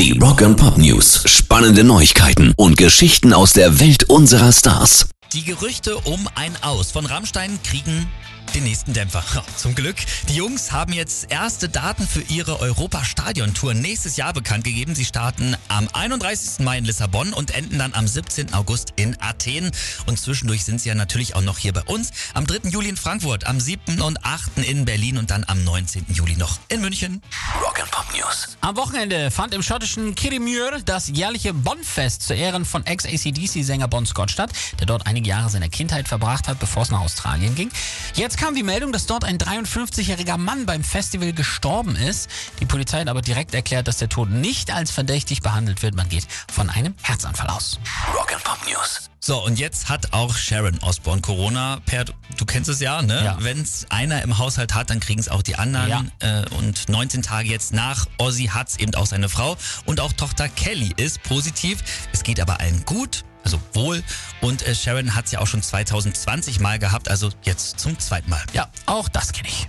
Die Rock and Pop News. Spannende Neuigkeiten und Geschichten aus der Welt unserer Stars. Die Gerüchte um ein Aus von Rammstein kriegen den nächsten Dämpfer. Zum Glück. Die Jungs haben jetzt erste Daten für ihre Europa-Stadion-Tour nächstes Jahr bekannt gegeben. Sie starten am 31. Mai in Lissabon und enden dann am 17. August in Athen. Und zwischendurch sind sie ja natürlich auch noch hier bei uns. Am 3. Juli in Frankfurt, am 7. und 8. in Berlin und dann am 19. Juli noch in München. Rock and Pop News. Am Wochenende fand im schottischen Kirriemuir das jährliche Bonfest zu Ehren von Ex-ACDC-Sänger Bon Scott statt, der dort einige Jahre seiner Kindheit verbracht hat, bevor es nach Australien ging. Jetzt kam die Meldung, dass dort ein 53-jähriger Mann beim Festival gestorben ist. Die Polizei hat aber direkt erklärt, dass der Tod nicht als verdächtig behandelt wird. Man geht von einem Herzanfall aus. Rock and Pop News. So, und jetzt hat auch Sharon Osbourne Corona. Per, du kennst es ja, ne? Ja. Wenn es einer im Haushalt hat, dann kriegen es auch die anderen. Äh, und 19 Tage jetzt nach Ozzy hat es eben auch seine Frau. Und auch Tochter Kelly ist positiv. Es geht aber allen gut. Also wohl. Und äh, Sharon hat es ja auch schon 2020 mal gehabt, also jetzt zum zweiten Mal. Ja, auch das kenne ich.